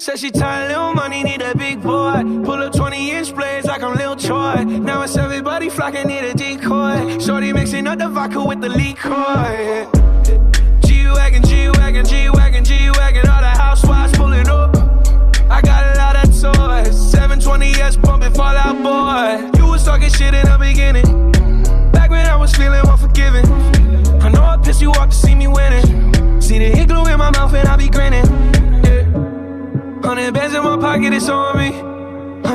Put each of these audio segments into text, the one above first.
Said she tired, little money, need a big boy. Pull up 20 inch blades like I'm Lil Troy. Now it's everybody flocking, need a decoy. Shorty mixing up the vodka with the liquor. G Wagon, G Wagon, G Wagon, G Wagon. All the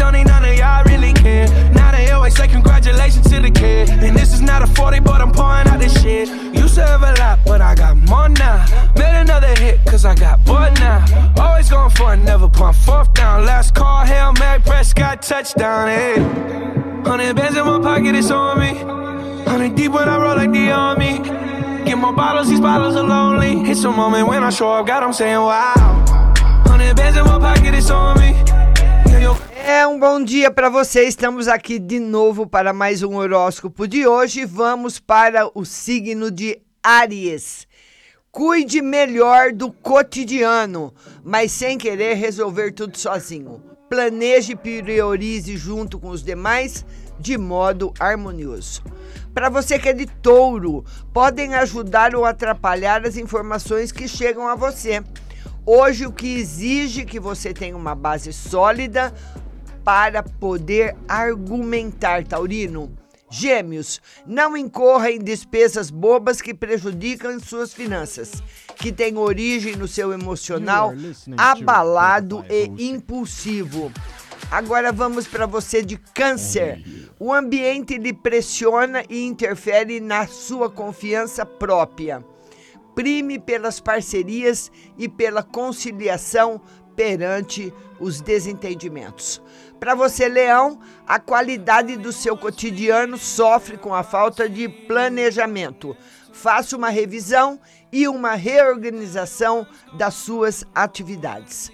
Sony, none of y'all really care. Now they always say congratulations to the kid. And this is not a 40, but I'm pouring out this shit. Used to have a lot, but I got more now. Made another hit, cause I got bored now. Always going for it, never punt fourth down. Last call, Hail Mary, Prescott, touchdown, hey. Eh. Hundred bands in my pocket, it's on me. Hundred deep when I roll like the army. Get more bottles, these bottles are lonely. It's a moment when I show up, God, I'm saying wow. Bom dia para você. Estamos aqui de novo para mais um horóscopo de hoje. Vamos para o signo de Áries. Cuide melhor do cotidiano, mas sem querer resolver tudo sozinho. Planeje e priorize junto com os demais de modo harmonioso. Para você que é de touro, podem ajudar ou atrapalhar as informações que chegam a você. Hoje, o que exige que você tenha uma base sólida para poder argumentar, Taurino. Gêmeos, não incorra em despesas bobas que prejudicam suas finanças, que têm origem no seu emocional abalado e impulsivo. Agora vamos para você de câncer. O ambiente lhe pressiona e interfere na sua confiança própria. Prime pelas parcerias e pela conciliação perante os desentendimentos. Para você, Leão, a qualidade do seu cotidiano sofre com a falta de planejamento. Faça uma revisão e uma reorganização das suas atividades.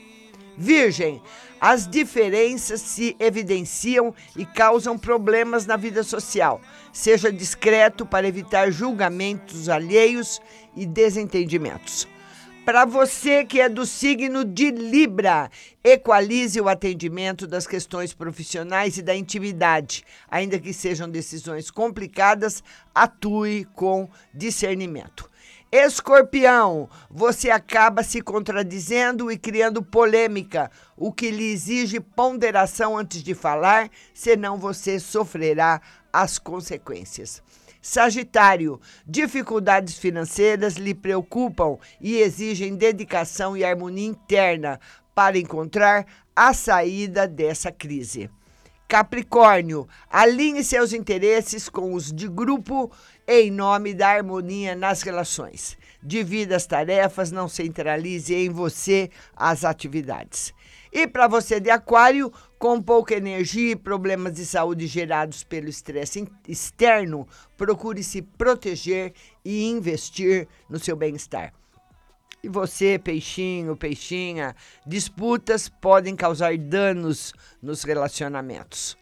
Virgem, as diferenças se evidenciam e causam problemas na vida social. Seja discreto para evitar julgamentos alheios e desentendimentos. Para você que é do signo de Libra, equalize o atendimento das questões profissionais e da intimidade. Ainda que sejam decisões complicadas, atue com discernimento. Escorpião, você acaba se contradizendo e criando polêmica, o que lhe exige ponderação antes de falar, senão você sofrerá as consequências. Sagitário, dificuldades financeiras lhe preocupam e exigem dedicação e harmonia interna para encontrar a saída dessa crise. Capricórnio, alinhe seus interesses com os de grupo em nome da harmonia nas relações. Divida as tarefas, não centralize em você as atividades. E para você de Aquário, com pouca energia e problemas de saúde gerados pelo estresse externo, procure se proteger e investir no seu bem-estar. E você, peixinho, peixinha, disputas podem causar danos nos relacionamentos.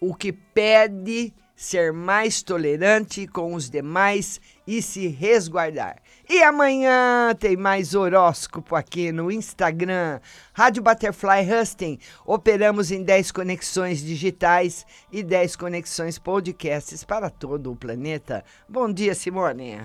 O que pede ser mais tolerante com os demais e se resguardar. E amanhã tem mais horóscopo aqui no Instagram. Rádio Butterfly Husting. Operamos em 10 conexões digitais e 10 conexões podcasts para todo o planeta. Bom dia, Simone.